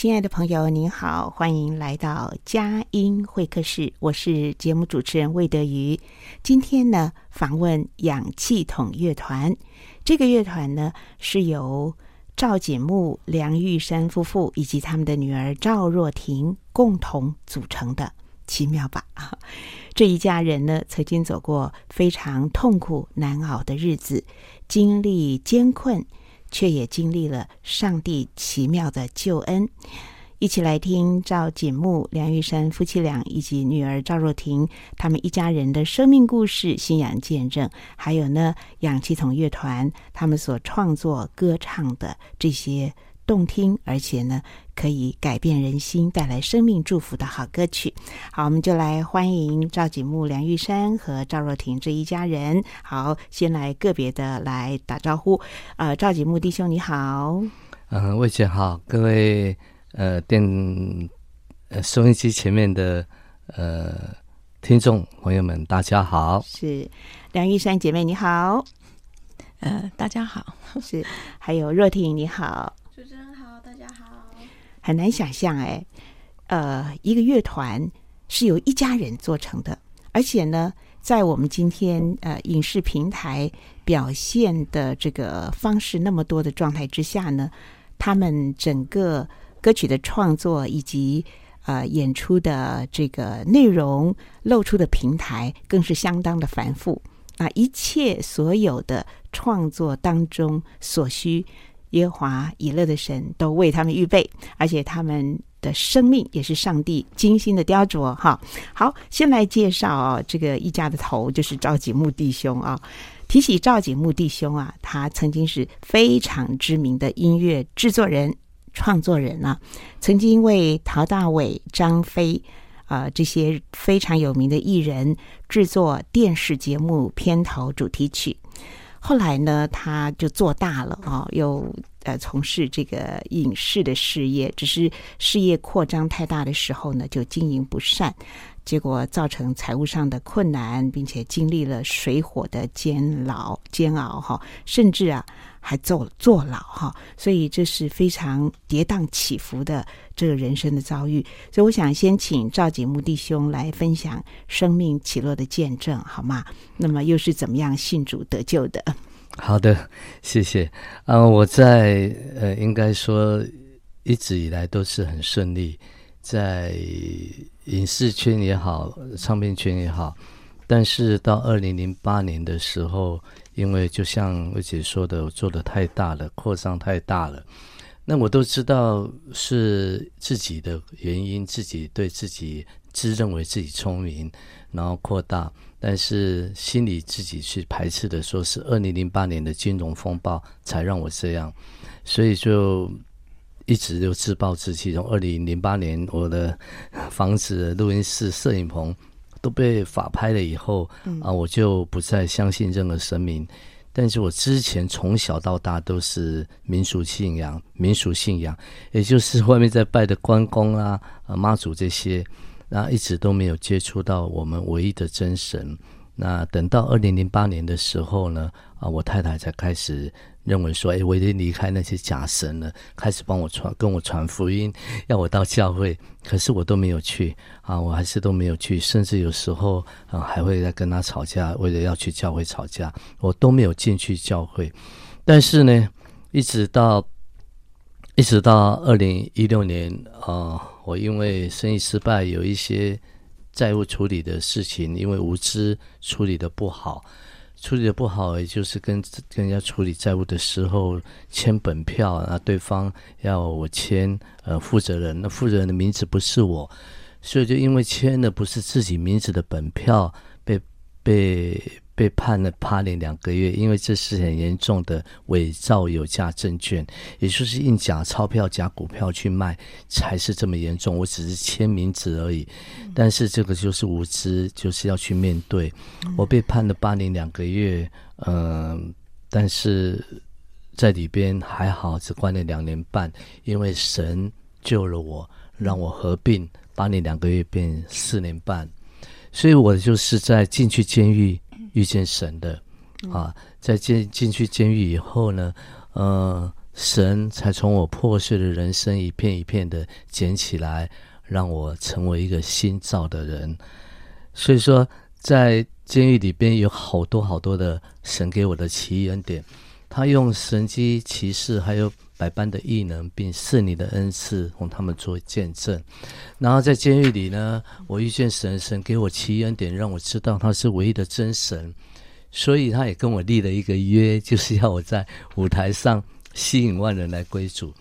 亲爱的朋友，您好，欢迎来到佳音会客室，我是节目主持人魏德瑜。今天呢，访问氧气筒乐团。这个乐团呢，是由赵锦木、梁玉珊夫妇以及他们的女儿赵若婷共同组成的，奇妙吧？这一家人呢，曾经走过非常痛苦难熬的日子，经历艰困。却也经历了上帝奇妙的救恩，一起来听赵锦木、梁玉珊夫妻俩以及女儿赵若婷他们一家人的生命故事、信仰见证，还有呢，氧气筒乐团他们所创作歌唱的这些。动听，而且呢，可以改变人心、带来生命祝福的好歌曲。好，我们就来欢迎赵景木、梁玉山和赵若婷这一家人。好，先来个别的来打招呼。呃，赵景木弟兄你好，嗯，魏姐好，各位呃电呃收音机前面的呃听众朋友们，大家好。是梁玉山姐妹你好，呃，大家好。是，还有若婷你好。主持人好，大家好。很难想象哎，呃，一个乐团是由一家人做成的，而且呢，在我们今天呃影视平台表现的这个方式那么多的状态之下呢，他们整个歌曲的创作以及呃演出的这个内容露出的平台更是相当的繁复啊，一切所有的创作当中所需。耶和华以勒的神都为他们预备，而且他们的生命也是上帝精心的雕琢。哈，好，先来介绍啊，这个一家的头就是赵景木弟兄啊。提起赵景木弟兄啊，他曾经是非常知名的音乐制作人、创作人啊，曾经为陶大伟、张飞啊这些非常有名的艺人制作电视节目片头主题曲。后来呢，他就做大了啊，又呃从事这个影视的事业。只是事业扩张太大的时候呢，就经营不善，结果造成财务上的困难，并且经历了水火的煎熬煎熬哈，甚至啊。还坐坐牢哈，所以这是非常跌宕起伏的这个人生的遭遇。所以我想先请赵锦木弟兄来分享生命起落的见证，好吗？那么又是怎么样信主得救的？好的，谢谢。啊、呃，我在呃，应该说一直以来都是很顺利，在影视圈也好，唱片圈也好。但是到二零零八年的时候。因为就像我姐说的，我做的太大了，扩张太大了。那我都知道是自己的原因，自己对自己自认为自己聪明，然后扩大，但是心里自己去排斥的，说是二零零八年的金融风暴才让我这样，所以就一直就自暴自弃。从二零零八年，我的房子、录音室、摄影棚。都被法拍了以后，啊，我就不再相信任何神明。但是我之前从小到大都是民俗信仰，民俗信仰，也就是外面在拜的关公啊、啊妈祖这些，然后一直都没有接触到我们唯一的真神。那等到二零零八年的时候呢，啊，我太太才开始认为说，哎，我已经离开那些假神了，开始帮我传，跟我传福音，要我到教会，可是我都没有去，啊，我还是都没有去，甚至有时候啊，还会在跟他吵架，为了要去教会吵架，我都没有进去教会。但是呢，一直到一直到二零一六年，啊，我因为生意失败，有一些。债务处理的事情，因为无知处理的不好，处理的不好，也就是跟跟人家处理债务的时候签本票，那对方要我签呃负责人，那负责人的名字不是我，所以就因为签的不是自己名字的本票，被被。被判了八年两个月，因为这是很严重的伪造有价证券，也就是印假钞票、假股票去卖，才是这么严重。我只是签名字而已，但是这个就是无知，就是要去面对。我被判了八年两个月，嗯、但是在里边还好，只关了两年半，因为神救了我，让我合并八年两个月变四年半，所以我就是在进去监狱。遇见神的啊，在进进去监狱以后呢，呃，神才从我破碎的人生一片一片的捡起来，让我成为一个新造的人。所以说，在监狱里边有好多好多的神给我的奇异恩典，他用神机骑士，还有百般的异能，并是你的恩赐，同他们做见证。然后在监狱里呢，我遇见神，神给我奇恩典，让我知道他是唯一的真神。所以他也跟我立了一个约，就是要我在舞台上吸引万人来归主。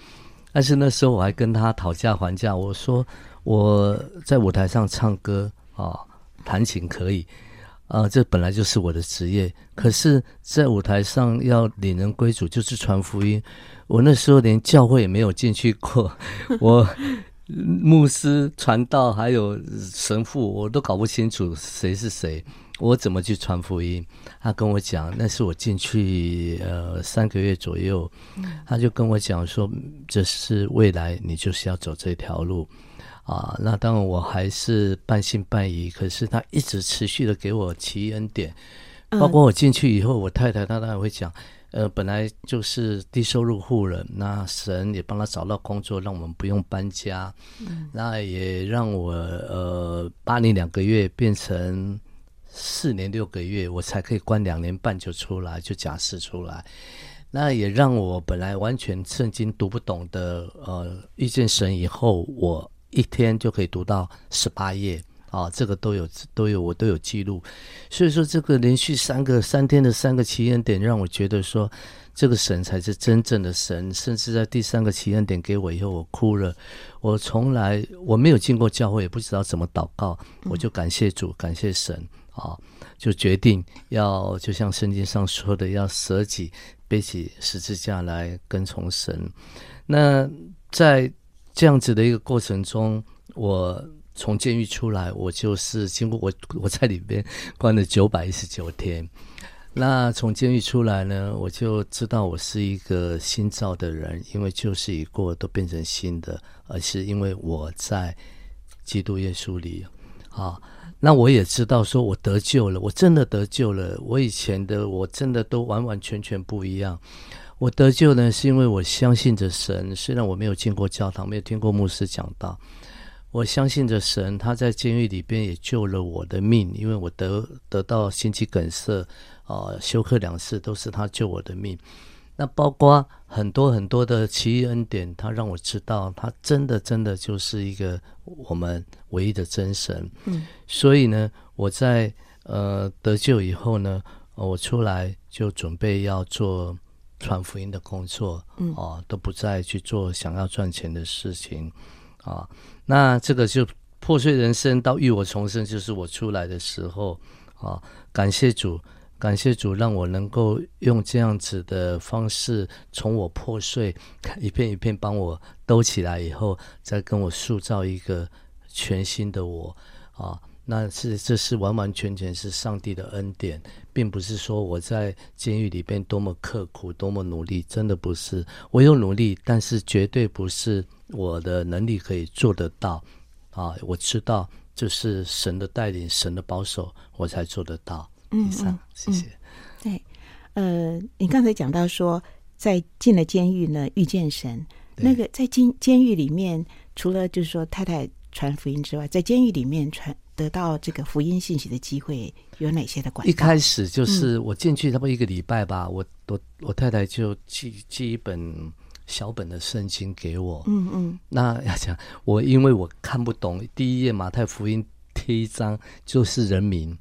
但是那时候我还跟他讨价还价，我说我在舞台上唱歌啊，弹琴可以。啊，这本来就是我的职业。可是，在舞台上要领人归主，就是传福音。我那时候连教会也没有进去过，我牧师、传道还有神父，我都搞不清楚谁是谁，我怎么去传福音？他跟我讲，那是我进去呃三个月左右，他就跟我讲说，这是未来，你就是要走这条路。啊，那当然我还是半信半疑，可是他一直持续的给我奇恩典，包括我进去以后，我太太她当然会讲，呃，本来就是低收入户了，那神也帮他找到工作，让我们不用搬家，嗯、那也让我呃八年两个月变成四年六个月，我才可以关两年半就出来，就假释出来，那也让我本来完全圣经读不懂的，呃，遇见神以后我。一天就可以读到十八页啊，这个都有都有我都有记录，所以说这个连续三个三天的三个奇恩点，让我觉得说这个神才是真正的神。甚至在第三个奇恩点给我以后，我哭了。我从来我没有进过教会，也不知道怎么祷告，我就感谢主，感谢神啊，就决定要就像圣经上说的，要舍己背起十字架来跟从神。那在这样子的一个过程中，我从监狱出来，我就是经过 我我在里边关了九百一十九天。那从监狱出来呢，我就知道我是一个新造的人，因为旧事已过，都变成新的，而是因为我在基督耶稣里。啊，那我也知道说我得救了，我真的得救了。我以前的我真的都完完全全不一样。我得救呢，是因为我相信着神。虽然我没有进过教堂，没有听过牧师讲道，我相信着神。他在监狱里边也救了我的命，因为我得得到心肌梗塞，啊、呃，休克两次，都是他救我的命。那包括很多很多的奇异恩典，他让我知道，他真的真的就是一个我们唯一的真神。嗯，所以呢，我在呃得救以后呢，我出来就准备要做。传福音的工作，嗯，哦，都不再去做想要赚钱的事情，啊，那这个就破碎人生到浴火重生，就是我出来的时候，啊，感谢主，感谢主，让我能够用这样子的方式，从我破碎一片一片帮我兜起来以后，再跟我塑造一个全新的我，啊。那是这是完完全全是上帝的恩典，并不是说我在监狱里边多么刻苦、多么努力，真的不是。我有努力，但是绝对不是我的能力可以做得到。啊，我知道就是神的带领、神的保守，我才做得到。以上，嗯谢谢。对，呃，你刚才讲到说，在进了监狱呢，遇见神。那个在监监狱里面，除了就是说太太传福音之外，在监狱里面传得到这个福音信息的机会有哪些的管道？一开始就是我进去差不多一个礼拜吧，嗯、我我我太太就寄寄一本小本的圣经给我。嗯嗯。那要讲我，因为我看不懂第一页马太福音第一章就是人名。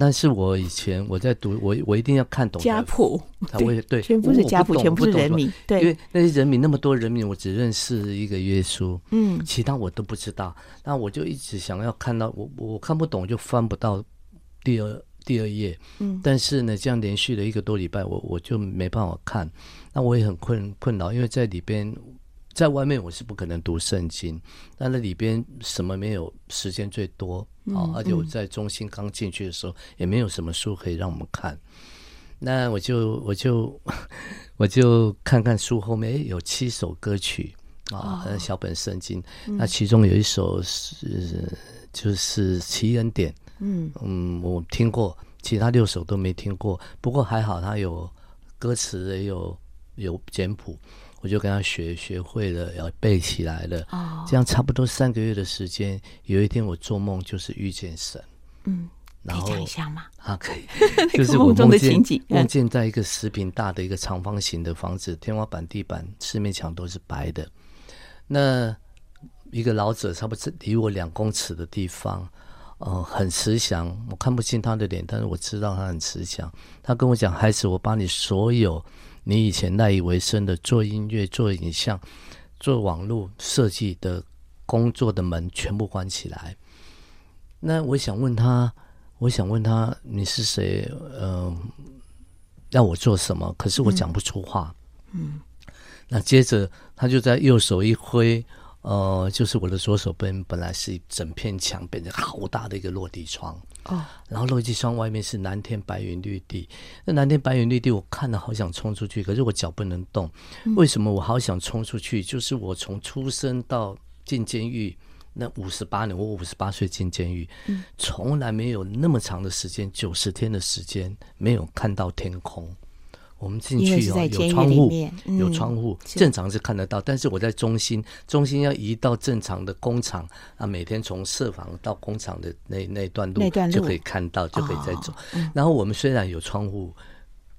但是我以前我在读，我我一定要看懂家谱，对对，全部是家谱，全部是人名，对，因为那些人名那么多人名，我只认识一个耶稣，嗯，其他我都不知道。那我就一直想要看到，我我看不懂就翻不到第二第二页，嗯，但是呢，这样连续了一个多礼拜，我我就没办法看，那我也很困困扰，因为在里边。在外面我是不可能读圣经，但那里边什么没有时间最多啊，而且我在中心刚进去的时候也没有什么书可以让我们看，那我就我就 我就看看书后面，诶，有七首歌曲啊，小本圣经，那其中有一首是就是奇恩典，嗯。嗯，我听过，其他六首都没听过，不过还好它有歌词也有有简谱。我就跟他学，学会了，要背起来了。哦，这样差不多三个月的时间。有一天我做梦，就是遇见神。嗯，然后可以讲一下吗？啊，可以。就是我梦见梦见，梦见在一个十平大的一个长方形的房子，天花板、地板、四面墙都是白的。那一个老者，差不多离我两公尺的地方，呃，很慈祥。我看不清他的脸，但是我知道他很慈祥。他跟我讲：“孩子，我把你所有。”你以前赖以为生的做音乐、做影像、做网络设计的工作的门全部关起来。那我想问他，我想问他，你是谁？嗯、呃，要我做什么？可是我讲不出话。嗯。嗯，那接着他就在右手一挥，呃，就是我的左手边本来是一整片墙，变成好大的一个落地窗。哦，然后落地窗外面是蓝天白云绿地，那蓝天白云绿地我看了好想冲出去，可是我脚不能动。为什么我好想冲出去？就是我从出生到进监狱那五十八年，我五十八岁进监狱，从来没有那么长的时间，九十天的时间没有看到天空。我们进去哦，有窗户，有窗户，正常是看得到。但是我在中心，中心要移到正常的工厂啊，每天从设防到工厂的那那段路就可以看到，就可以再走。然后我们虽然有窗户。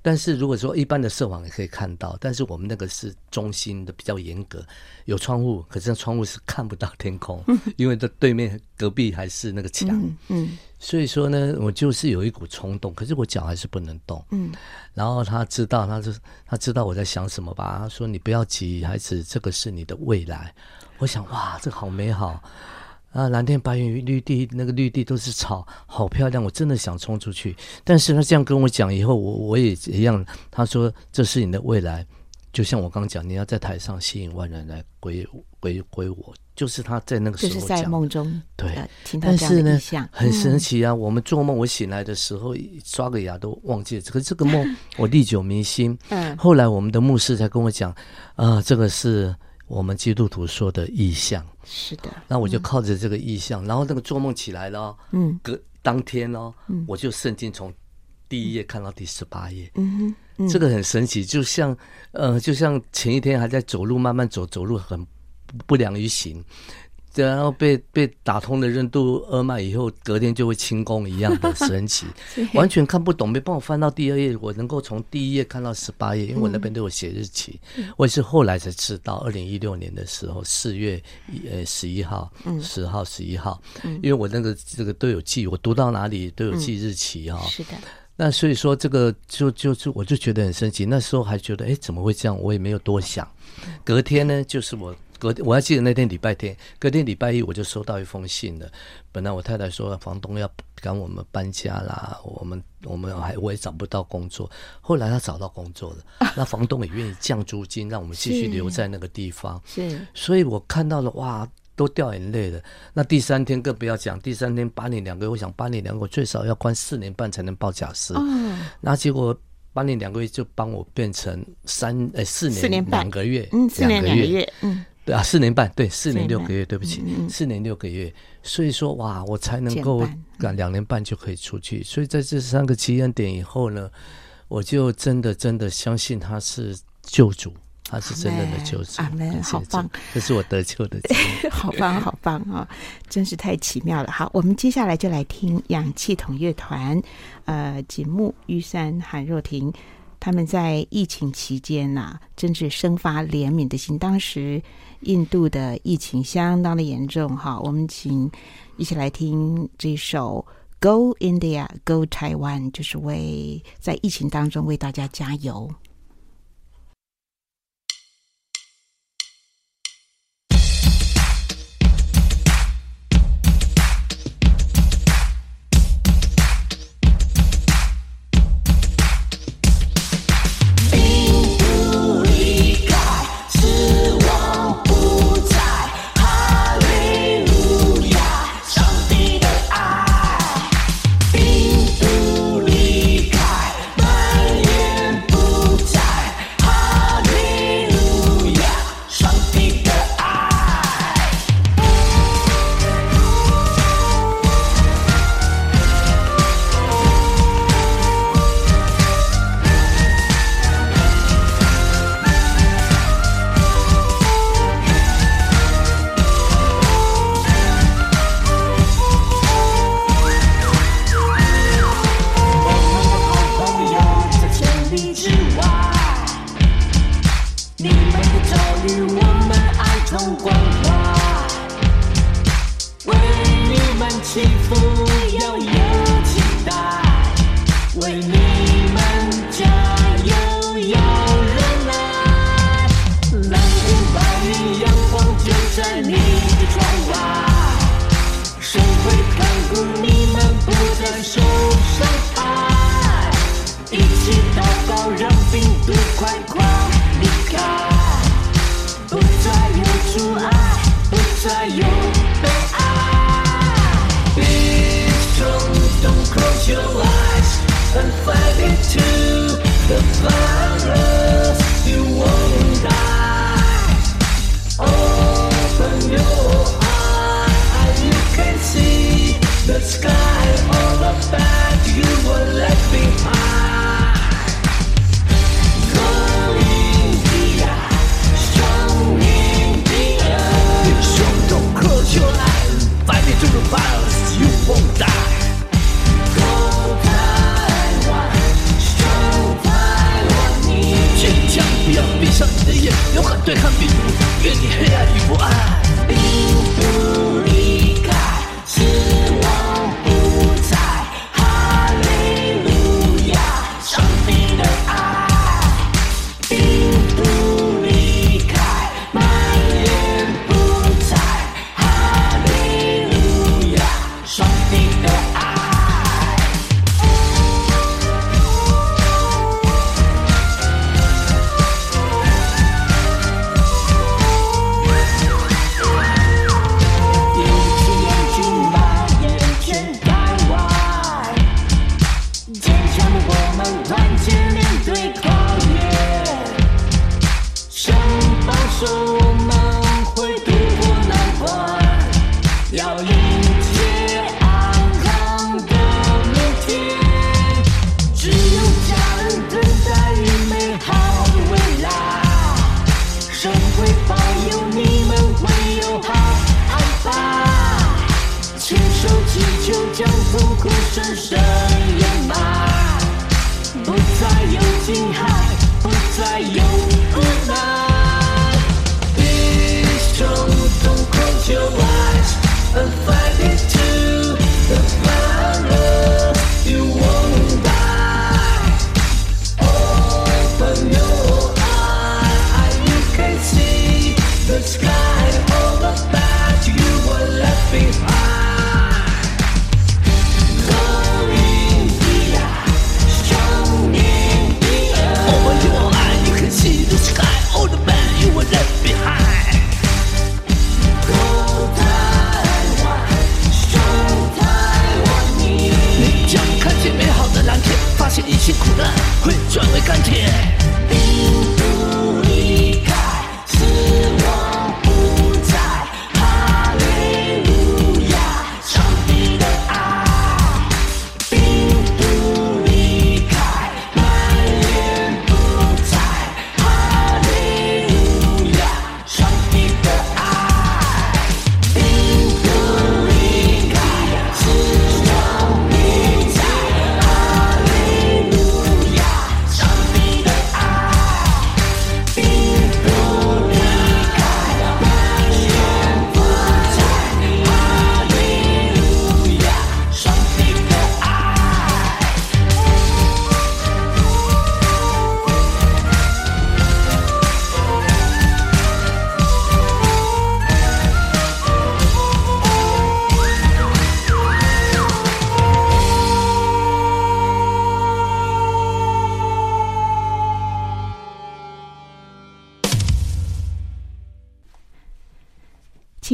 但是如果说一般的舍房也可以看到，但是我们那个是中心的比较严格，有窗户，可是那窗户是看不到天空，因为这对面隔壁还是那个墙，嗯，嗯，所以说呢，我就是有一股冲动，可是我脚还是不能动，嗯，然后他知道，他就他知道我在想什么吧，他说你不要急，孩子，这个是你的未来。我想哇，这个好美好。啊，蓝天白云绿地，那个绿地都是草，好漂亮！我真的想冲出去，但是他这样跟我讲以后，我我也一样。他说：“这是你的未来，就像我刚讲，你要在台上吸引万人来归归归我。”就是他在那个时候讲，就是在梦中对。呃、但是呢，很神奇啊！嗯、我们做梦，我醒来的时候刷个牙都忘记了，可是这个梦 我历久弥新。嗯，后来我们的牧师才跟我讲，啊、呃，这个是。我们基督徒说的意象是的，那我就靠着这个意象，嗯、然后那个做梦起来了，嗯，隔当天哦，嗯、我就圣经从第一页看到第十八页，嗯，嗯这个很神奇，就像呃，就像前一天还在走路，慢慢走，走路很不良于行。然后被被打通了任督二脉以后，隔天就会轻功一样的神奇，完全看不懂，没办法翻到第二页。我能够从第一页看到十八页，因为我那边都有写日期。我也是后来才知道，二零一六年的时候，四月呃十一号、十号、十一号，因为我那个这个都有记，我读到哪里都有记日期哈。是的。那所以说这个就就就我就觉得很神奇。那时候还觉得哎怎么会这样？我也没有多想。隔天呢，就是我。隔天我还记得那天礼拜天，隔天礼拜一我就收到一封信了。本来我太太说房东要赶我们搬家啦，我们我们还我也找不到工作。后来他找到工作了，那房东也愿意降租金，让我们继续留在那个地方。是，所以我看到了哇，都掉眼泪了。那第三天更不要讲，第三天八年两个月，我想八年两个月最少要关四年半才能报假释。嗯，那结果。八年两个月就帮我变成三呃四年两个月，嗯，四年两个月，嗯，对啊，四年半，对，四年六个月，对不起，嗯、四年六个月。所以说，哇，我才能够赶两年半就可以出去。所以在这三个奇恩点以后呢，我就真的真的相信他是救主。他是真正的救主，阿门，好棒！这是我得救的 好棒，好棒啊、哦！真是太奇妙了。好，我们接下来就来听氧气筒乐团，呃，景木、玉山、韩若婷，他们在疫情期间呐、啊，真是生发怜悯的心。当时印度的疫情相当的严重，哈，我们请一起来听这首《Go India, Go Taiwan》，就是为在疫情当中为大家加油。the sky.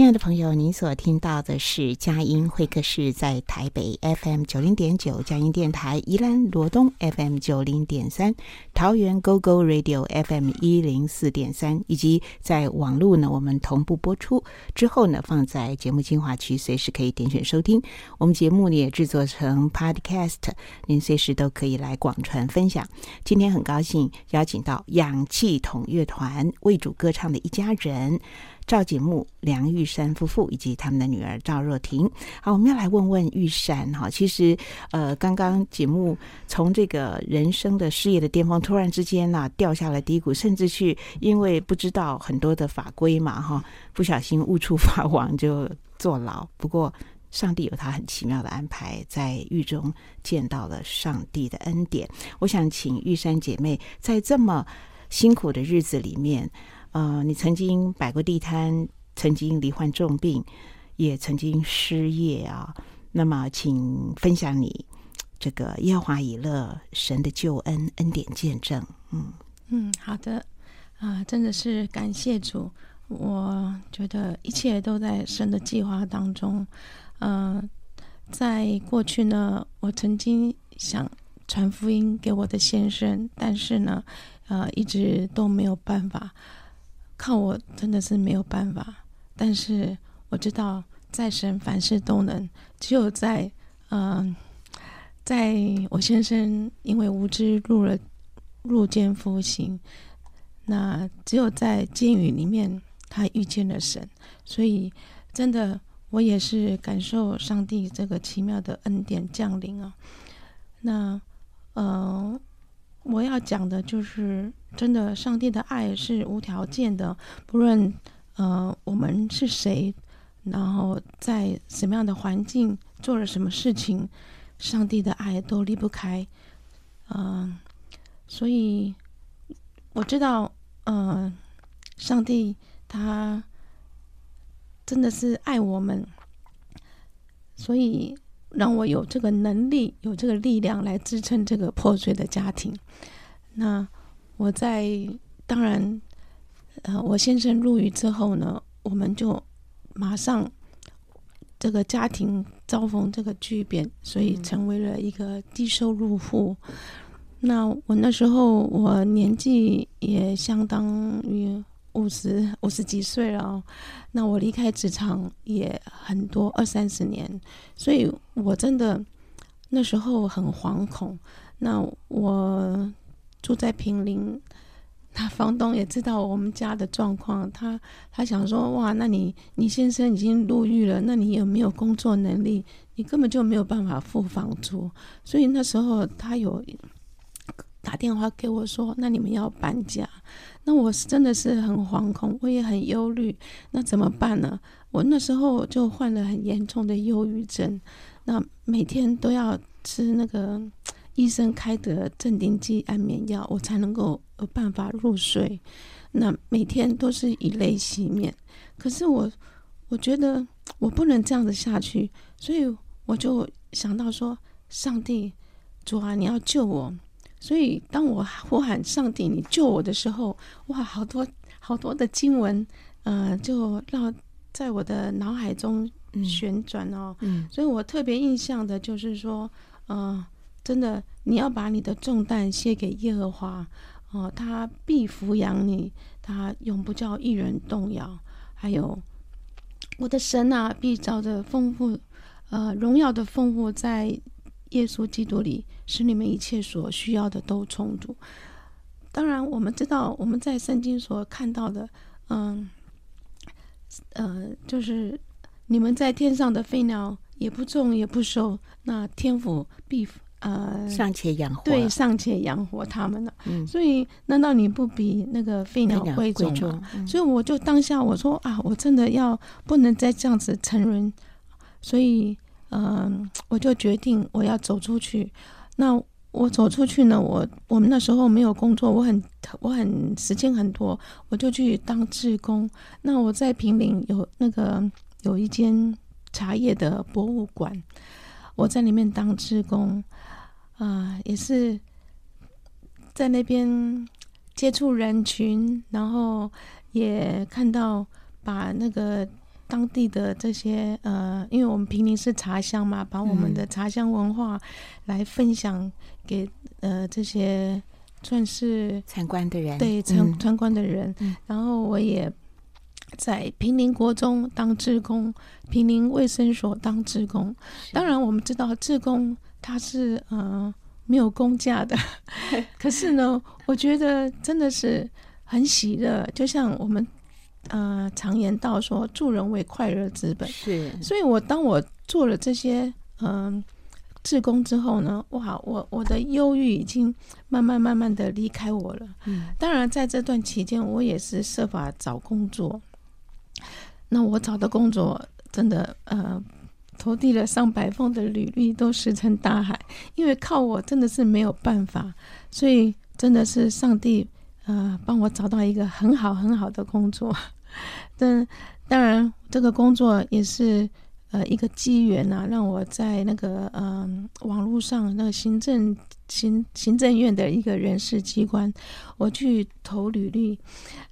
爱的朋友，您所听到的是佳音会客室，在台北 FM 九零点九佳音电台，宜兰罗东 FM 九零点三，桃园 GO GO Radio FM 一零四点三，以及在网络呢，我们同步播出之后呢，放在节目精华区，随时可以点选收听。我们节目呢也制作成 Podcast，您随时都可以来广传分享。今天很高兴邀请到氧气筒乐团为主歌唱的一家人。赵景木、梁玉珊夫妇以及他们的女儿赵若婷。好，我们要来问问玉珊哈。其实，呃，刚刚景木从这个人生的事业的巅峰，突然之间呢、啊、掉下了低谷，甚至去因为不知道很多的法规嘛哈，不小心误触法网就坐牢。不过，上帝有他很奇妙的安排，在狱中见到了上帝的恩典。我想请玉珊姐妹在这么辛苦的日子里面。呃，你曾经摆过地摊，曾经罹患重病，也曾经失业啊。那么，请分享你这个耶和华以勒神的救恩恩典见证。嗯嗯，好的啊、真的是感谢主。我觉得一切都在神的计划当中。嗯、呃，在过去呢，我曾经想传福音给我的先生，但是呢，呃，一直都没有办法。靠我真的是没有办法，但是我知道在神凡事都能。只有在嗯、在我先生因为无知入了入监服刑，那只有在监狱里面他遇见了神，所以真的我也是感受上帝这个奇妙的恩典降临啊。那呃。我要讲的就是，真的，上帝的爱是无条件的，不论呃我们是谁，然后在什么样的环境做了什么事情，上帝的爱都离不开。嗯、所以我知道，嗯、上帝他真的是爱我们，所以。让我有这个能力，有这个力量来支撑这个破碎的家庭。那我在当然，呃，我先生入狱之后呢，我们就马上这个家庭遭逢这个巨变，所以成为了一个低收入户。那我那时候我年纪也相当于。五十五十几岁了，那我离开职场也很多二三十年，所以我真的那时候很惶恐。那我住在平林，那房东也知道我们家的状况，他他想说：哇，那你你先生已经入狱了，那你有没有工作能力？你根本就没有办法付房租。所以那时候他有打电话给我说：那你们要搬家。那我是真的是很惶恐，我也很忧虑。那怎么办呢？我那时候就患了很严重的忧郁症，那每天都要吃那个医生开的镇定剂安眠药，我才能够有办法入睡。那每天都是以泪洗面。可是我我觉得我不能这样子下去，所以我就想到说：上帝，主啊，你要救我。所以，当我呼喊上帝，你救我的时候，哇，好多好多的经文，呃，就绕在我的脑海中旋转哦。嗯，所以我特别印象的就是说，呃，真的，你要把你的重担卸给耶和华，哦、他必抚养你，他永不叫一人动摇。还有，我的神啊，必照着丰富，呃，荣耀的丰富在。耶稣基督里，使你们一切所需要的都充足。当然，我们知道我们在圣经所看到的，嗯，呃，就是你们在天上的飞鸟也不种也不收，那天父必呃尚且养活，对，尚且养活他们了。嗯，所以难道你不比那个飞鸟贵重吗？所以我就当下我说啊，我真的要不能再这样子沉沦，所以。嗯，我就决定我要走出去。那我走出去呢？我我们那时候没有工作，我很我很时间很多，我就去当志工。那我在平陵有那个有一间茶叶的博物馆，我在里面当志工，啊、呃，也是在那边接触人群，然后也看到把那个当地的这些呃，因为我们平林是茶乡嘛，把我们的茶乡文化来分享给呃这些算是参观的人，对参参观的人。嗯、然后我也在平林国中当志工，平林卫生所当志工。当然，我们知道志工他是呃没有工价的，可是呢，我觉得真的是很喜乐，就像我们。呃，常言道说，助人为快乐之本。是，所以我当我做了这些嗯、呃，志工之后呢，哇，我我的忧郁已经慢慢慢慢的离开我了。嗯，当然在这段期间，我也是设法找工作。那我找的工作真的呃，投递了上百封的履历都石沉大海，因为靠我真的是没有办法。所以真的是上帝呃，帮我找到一个很好很好的工作。但当然，这个工作也是呃一个机缘呐，让我在那个嗯、呃、网络上那个行政行行政院的一个人事机关，我去投履历。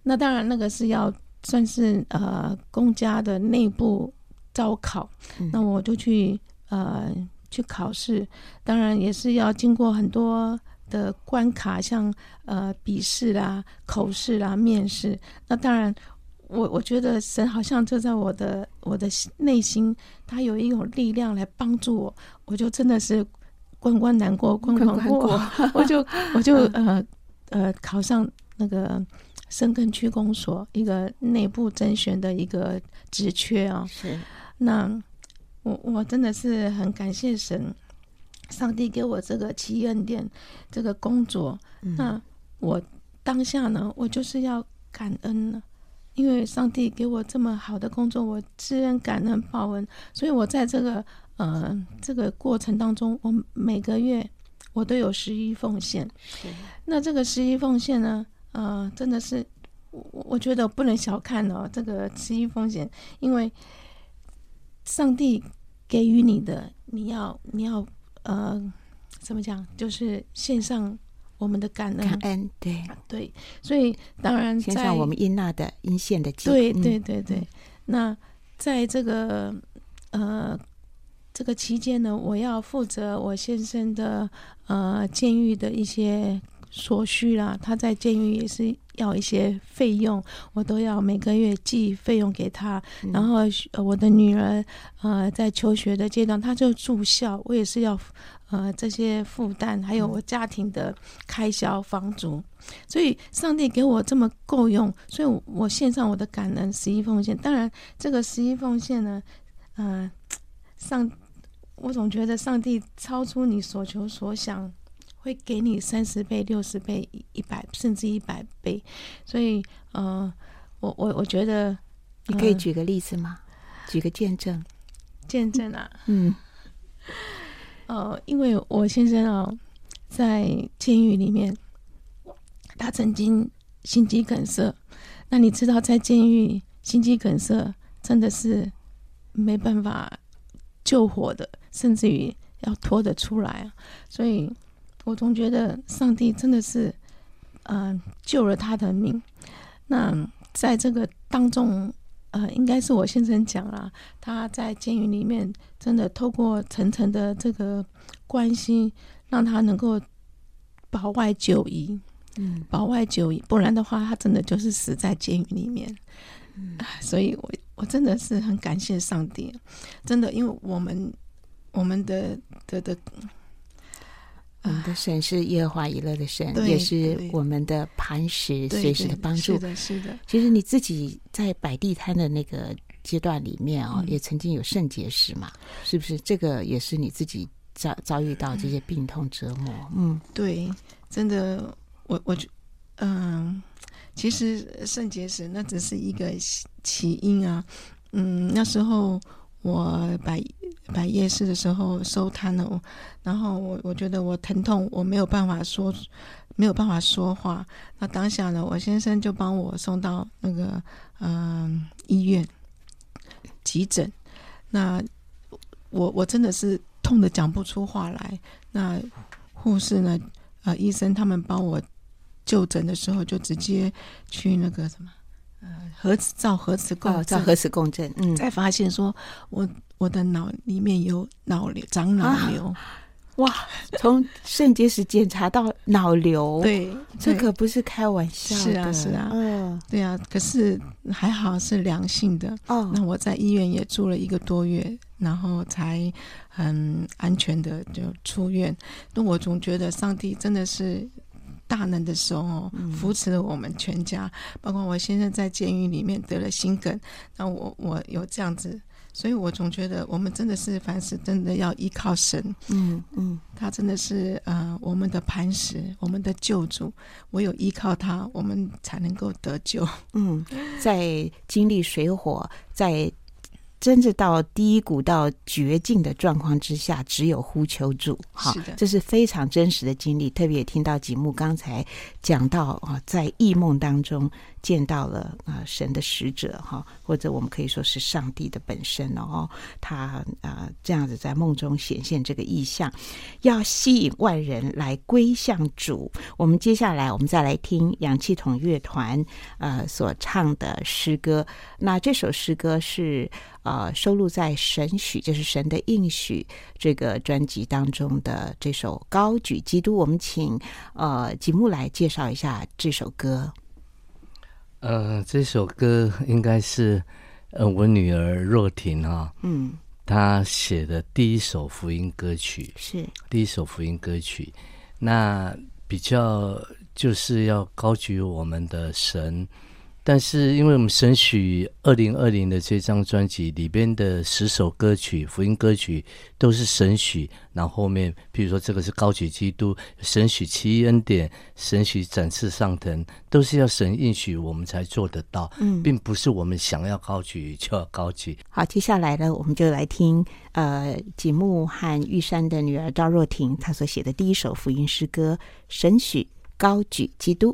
那当然，那个是要算是呃公家的内部招考，嗯、那我就去呃去考试。当然也是要经过很多的关卡，像呃笔试啦、口试啦、面试。那当然。我我觉得神好像就在我的我的内心，他有一种力量来帮助我，我就真的是关关难过关关过，关关过我就我就呃呃考上那个深根区公所一个内部甄选的一个职缺啊。是，那我我真的是很感谢神，上帝给我这个祈恩殿这个工作。嗯、那我当下呢，我就是要感恩了。因为上帝给我这么好的工作，我知恩感恩报恩，所以我在这个呃这个过程当中，我每个月我都有十一奉献。那这个十一奉献呢，呃，真的是我我觉得不能小看哦，这个十一奉献，因为上帝给予你的，你要你要呃怎么讲，就是献上。我们的感恩，感恩，对对，所以当然献上我们应纳的应献的祭，对对对对。嗯、那在这个呃这个期间呢，我要负责我先生的呃监狱的一些所需啦。他在监狱也是要一些费用，我都要每个月寄费用给他。嗯、然后我的女儿呃在求学的阶段，她就住校，我也是要。呃，这些负担，还有我家庭的开销、房租，所以上帝给我这么够用，所以我献上我的感恩、十一奉献。当然，这个十一奉献呢，呃，上我总觉得上帝超出你所求所想，会给你三十倍、六十倍、一百甚至一百倍。所以，呃，我我我觉得，呃，你可以举个例子吗？举个见证，见证啊，嗯。呃，因为我先生哦，在监狱里面，他曾经心肌梗塞。那你知道，在监狱心肌梗塞真的是没办法救活的，甚至于要拖得出来啊。所以我总觉得上帝真的是，嗯、呃，救了他的命。那在这个当中。呃，应该是我先生讲了，他在监狱里面真的透过层层的这个关系，让他能够保外就医，嗯，保外就医，不然的话，他真的就是死在监狱里面。嗯，所以我我真的是很感谢上帝，真的，因为我们我们的的的。我们的神是耶和华以勒的神，也是我们的磐石，随时的帮助。是的，是的。其实你自己在摆地摊的那个阶段里面哦，嗯、也曾经有肾结石嘛，是不是？这个也是你自己遭遭遇到这些病痛折磨。嗯，对，真的，我我觉，嗯，其实肾结石那只是一个起因啊。嗯，那时候。我摆摆夜市的时候收摊了，然后我我觉得我疼痛，我没有办法说，没有办法说话。那当下呢，我先生就帮我送到那个嗯、医院急诊。那我我真的是痛得讲不出话来。那护士呢，呃，医生他们帮我就诊的时候，就直接去那个什么。呃核磁照核磁共振，照核磁共振，嗯，才发现说我我的脑里面有脑瘤，长脑瘤。啊哇！从肾结石检查到脑瘤，对，这可不是开玩笑的。是啊，是啊，嗯，对啊。可是还好是良性的哦。那我在医院也住了一个多月，然后才很安全的就出院。那我总觉得上帝真的是大难的时候，扶持了我们全家，嗯、包括我先生在监狱里面得了心梗，那我我有这样子。所以我总觉得，我们真的是凡事真的要依靠神，嗯嗯，他真的是呃我们的磐石，我们的救主，唯有依靠他，我们才能够得救。嗯，在经历水火，在。甚至到低谷到绝境的状况之下，只有呼求主，好，是的，这是非常真实的经历。特别也听到吉木刚才讲到啊，在异梦当中见到了啊神的使者哈，或者我们可以说是上帝的本身哦，他啊这样子在梦中显现这个意象，要吸引万人来归向主。我们接下来我们再来听氧气筒乐团呃所唱的诗歌，那这首诗歌是。呃，收录在《神许》就是神的应许这个专辑当中的这首《高举基督》，我们请呃吉木来介绍一下这首歌。呃，这首歌应该是呃我女儿若婷哈，嗯，她写的第一首福音歌曲，是第一首福音歌曲。那比较就是要高举我们的神。但是，因为我们神许二零二零的这张专辑里边的十首歌曲，福音歌曲都是神许，然后后面，比如说这个是高举基督，神许奇异恩典，神许展翅上腾，都是要神应许我们才做得到，嗯，并不是我们想要高举就要高举。好，接下来呢，我们就来听呃吉木和玉山的女儿赵若婷她所写的第一首福音诗歌《神许高举基督》。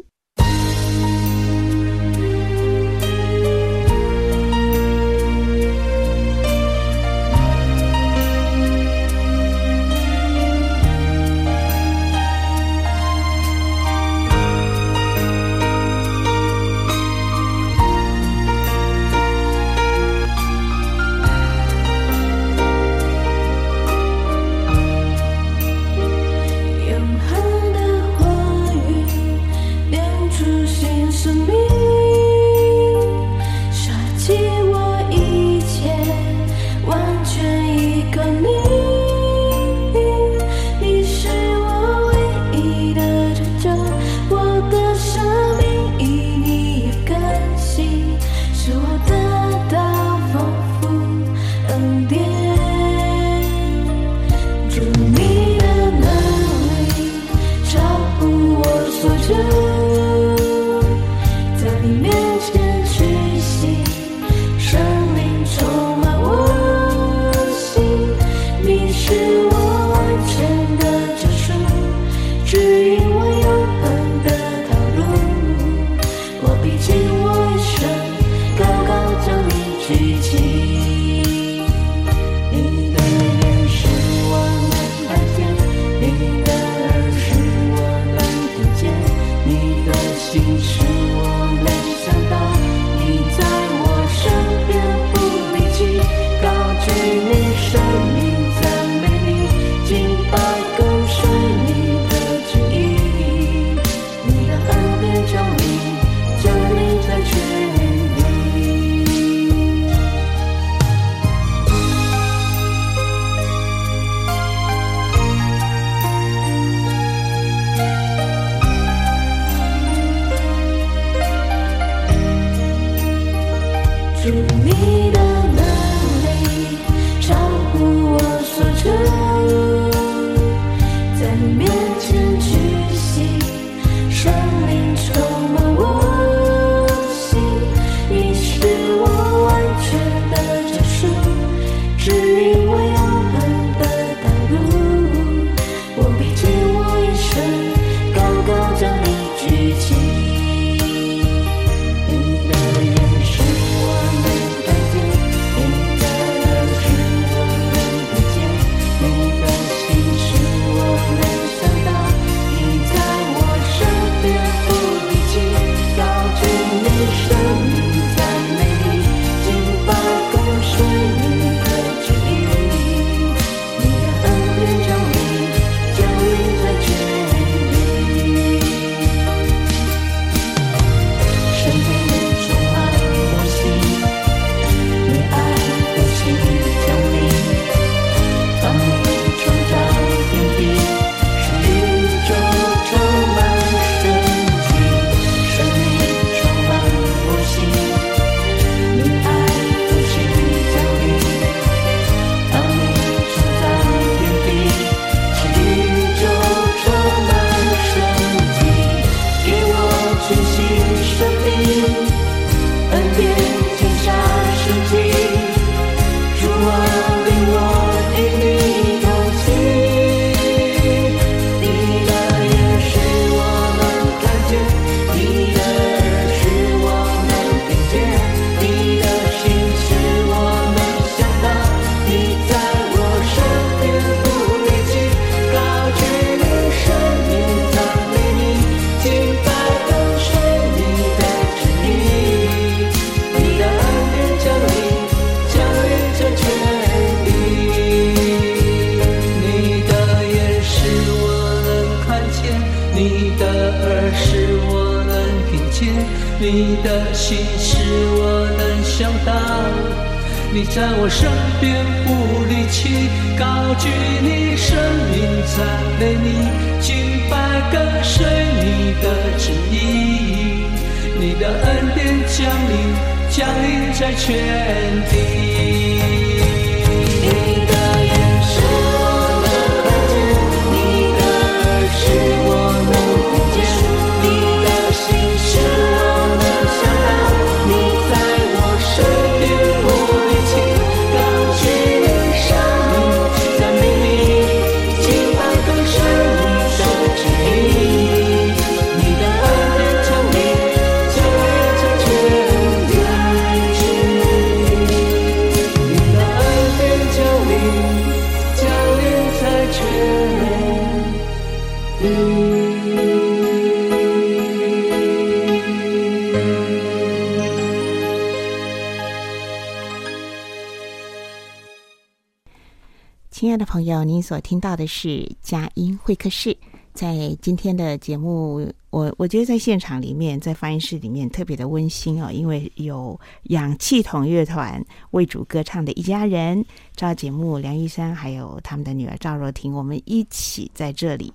所听到的是佳音会客室。在今天的节目，我我觉得在现场里面，在放映室里面特别的温馨哦，因为有氧气筒乐团为主歌唱的一家人，赵节目梁玉山还有他们的女儿赵若婷，我们一起在这里。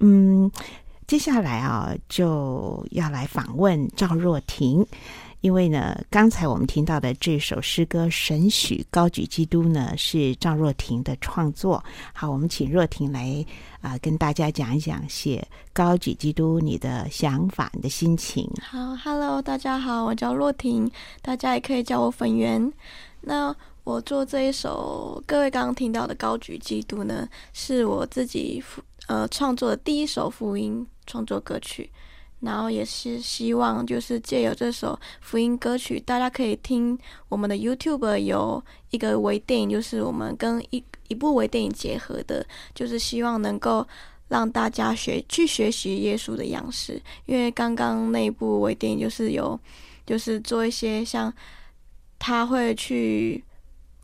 嗯，接下来啊，就要来访问赵若婷。因为呢，刚才我们听到的这首诗歌《神许高举基督》呢，是赵若婷的创作。好，我们请若婷来啊、跟大家讲一讲写《高举基督》你的想法、你的心情。好，Hello，大家好，我叫若婷，大家也可以叫我粉圆。那我做这一首各位刚刚听到的《高举基督》呢，是我自己呃创作的第一首福音创作歌曲。然后也是希望，就是借由这首福音歌曲，大家可以听我们的 YouTube 有一个微电影，就是我们跟一一部微电影结合的，就是希望能够让大家学去学习耶稣的样式。因为刚刚那部微电影就是有，就是做一些像他会去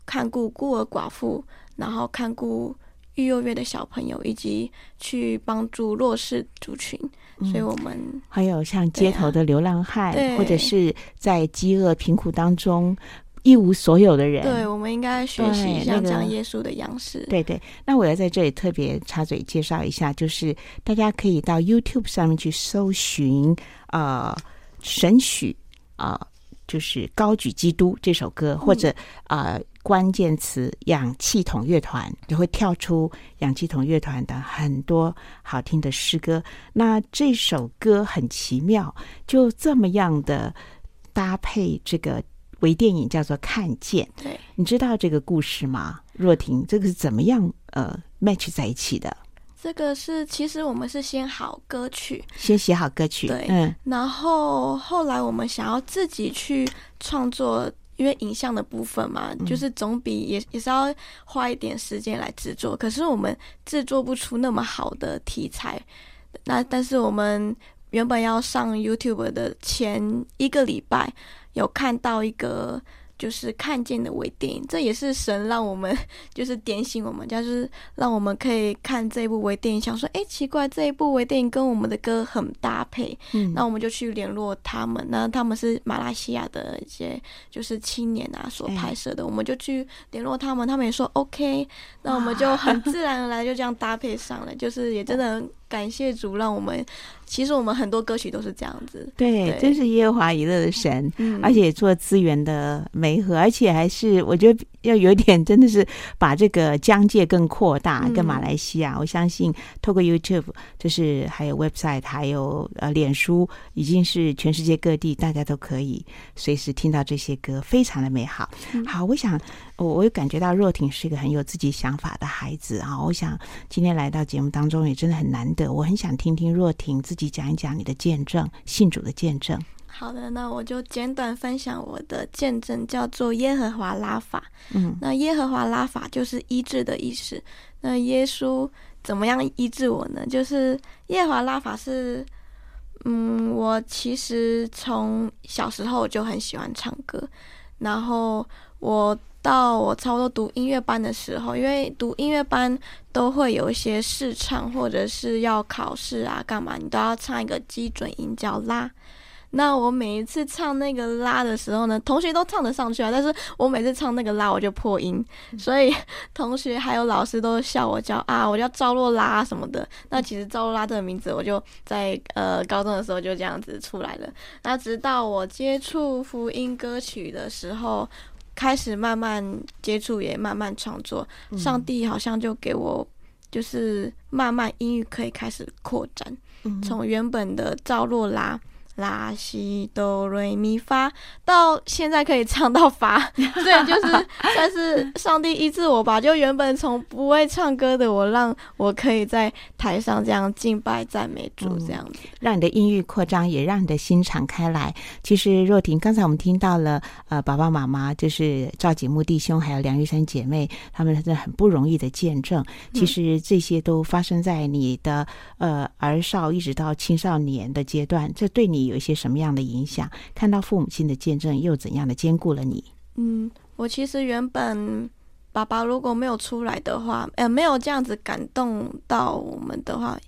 看顾孤儿寡妇，然后看顾育幼院的小朋友，以及去帮助弱势族群。所以我们、嗯、还有像街头的流浪汉，啊、或者是在饥饿贫苦当中一无所有的人。对，我们应该学习一下这样耶稣的样式。对对，那我要在这里特别插嘴介绍一下，就是大家可以到 YouTube 上面去搜寻呃神许啊、呃，就是高举基督这首歌，或者啊。呃关键词氧气筒乐团就会跳出氧气筒乐团的很多好听的诗歌。那这首歌很奇妙，就这么样的搭配这个微电影叫做《看见》。对，你知道这个故事吗？若婷，这个是怎么样呃 match 在一起的？这个是其实我们是先好歌曲，先写好歌曲，对，嗯，然后后来我们想要自己去创作。因为影像的部分嘛，就是总比也也是要花一点时间来制作。可是我们制作不出那么好的题材。那但是我们原本要上 YouTube 的前一个礼拜，有看到一个。就是看见的微电影，这也是神让我们 就是点醒我们，就是让我们可以看这一部微电影，想说，哎，奇怪，这一部微电影跟我们的歌很搭配，嗯，那我们就去联络他们，那他们是马来西亚的一些就是青年啊所拍摄的，哎，我们就去联络他们，他们也说 OK，那我们就很自然而然就这样搭配上了，就是也真的很。感谢主，让我们其实我们很多歌曲都是这样子。对，真是耶和华娱乐的神，嗯、而且做资源的媒合，而且还是我觉得要有点真的是把这个疆界更扩大，跟马来西亚。嗯、我相信透过 YouTube，就是还有 website，还有呃脸书，已经是全世界各地大家都可以随时听到这些歌，非常的美好。嗯、好，我想我我也感觉到若婷是一个很有自己想法的孩子啊。我想今天来到节目当中也真的很难得。我很想听听若婷自己讲一讲你的见证，信主的见证。好的，那我就简短分享我的见证，叫做耶和华拉法。嗯，那耶和华拉法就是医治的意思。那耶稣怎么样医治我呢？就是耶和华拉法是，嗯，我其实从小时候就很喜欢唱歌，然后我。到我差不多读音乐班的时候，因为读音乐班都会有一些试唱，或者是要考试啊，干嘛你都要唱一个基准音叫拉。那我每一次唱那个拉的时候呢，同学都唱得上去啊，但是我每次唱那个拉我就破音，所以同学还有老师都笑我叫啊，我叫赵若拉什么的。那其实赵若拉这个名字，我就在呃高中的时候就这样子出来了。那直到我接触福音歌曲的时候，开始慢慢接触，也慢慢创作，上帝好像就给我就是慢慢音域可以开始扩展，从原本的赵若拉。拉西哆瑞咪发，到现在可以唱到发，对，就是算是上帝医治我吧。就原本从不会唱歌的我，让我可以在台上这样敬拜赞美主，这样子、嗯，让你的音域扩张，也让你的心敞开来。其实若婷，刚才我们听到了，呃，爸爸妈妈就是赵景木弟兄，还有梁玉山姐妹，他们真的很不容易的见证。其实这些都发生在你的呃儿少一直到青少年的阶段，这对你。有一些什么样的影响？看到父母亲的见证，又怎样的兼顾了你？嗯，我其实原本爸爸如果没有出来的话，呃，没有这样子感动到我们的话，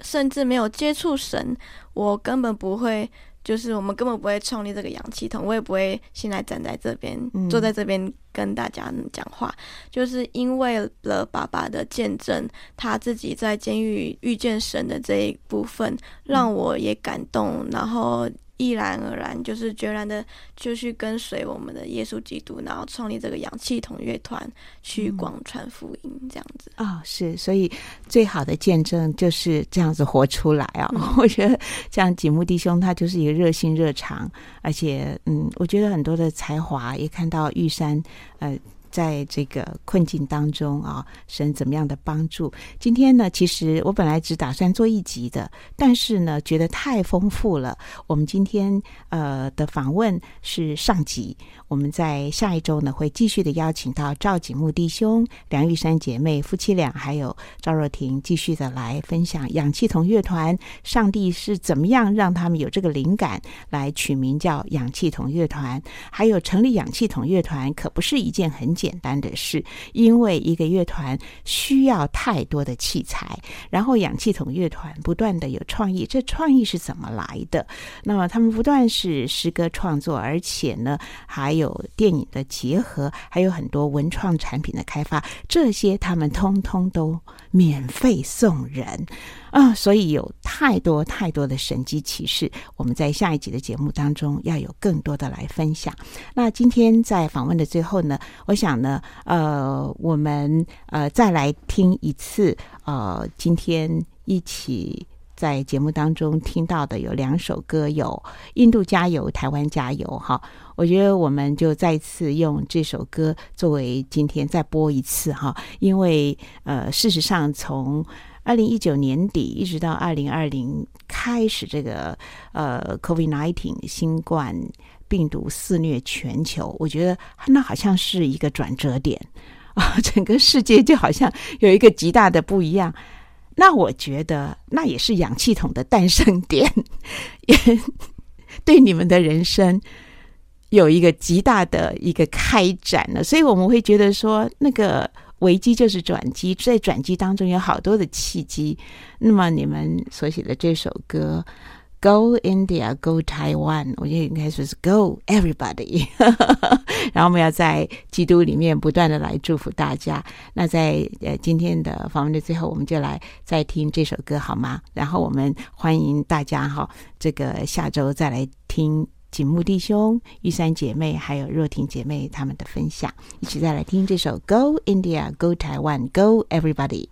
甚至没有接触神，我根本不会。就是我们根本不会创立这个氧气筒，我也不会现在站在这边，嗯、坐在这边跟大家讲话。就是因为了爸爸的见证，他自己在监狱遇见神的这一部分，让我也感动，然后。毅然而然，就是决然的，就去跟随我们的耶稣基督，然后创立这个氧气筒乐团，去广传福音，这样子啊、嗯哦，是，所以最好的见证就是这样子活出来啊、哦！嗯、我觉得像景木弟兄，他就是一个热心热肠，而且嗯，我觉得很多的才华，也看到玉山呃。在这个困境当中啊，神怎么样的帮助？今天呢，其实我本来只打算做一集的，但是呢，觉得太丰富了。我们今天呃的访问是上集，我们在下一周呢会继续的邀请到赵景木弟兄、梁玉山姐妹夫妻俩，还有赵若婷，继续的来分享氧气筒乐团。上帝是怎么样让他们有这个灵感来取名叫氧气筒乐团？还有成立氧气筒乐团可不是一件很简单的事，因为一个乐团需要太多的器材，然后氧气筒乐团不断的有创意，这创意是怎么来的？那么他们不断是诗歌创作，而且呢还有电影的结合，还有很多文创产品的开发，这些他们通通都免费送人。啊，所以有太多太多的神迹奇事，我们在下一集的节目当中要有更多的来分享。那今天在访问的最后呢，我想呢，呃，我们呃再来听一次，呃，今天一起在节目当中听到的有两首歌，有《印度加油》、《台湾加油》哈。我觉得我们就再次用这首歌作为今天再播一次哈，因为呃，事实上从二零一九年底一直到二零二零开始，这个呃，COVID-NINETEEN 新冠病毒肆虐全球，我觉得那好像是一个转折点 啊，整个世界就好像有一个极大的不一样。那我觉得那也是氧气筒的诞生点，也对你们的人生有一个极大的一个开展了。所以我们会觉得说那个。危机就是转机，在转机当中有好多的契机。那么你们所写的这首歌《Go India, Go Taiwan》，我觉得应该说是 Go Everybody。然后我们要在基督里面不断的来祝福大家。那在呃今天的访问的最后，我们就来再听这首歌好吗？然后我们欢迎大家哈，这个下周再来听。景木弟兄、玉山姐妹，还有若婷姐妹他们的分享，一起再来听这首《Go India, Go Taiwan, Go Everybody》。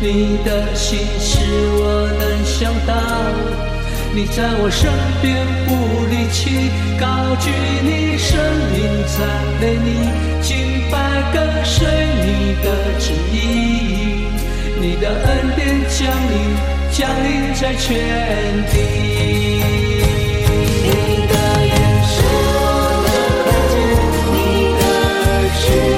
你的心事我能想到，你在我身边不离弃，高举你生命赞美你，敬拜跟随你的旨意，你的恩典降临降临在全地。你的眼神，我看见，你的而。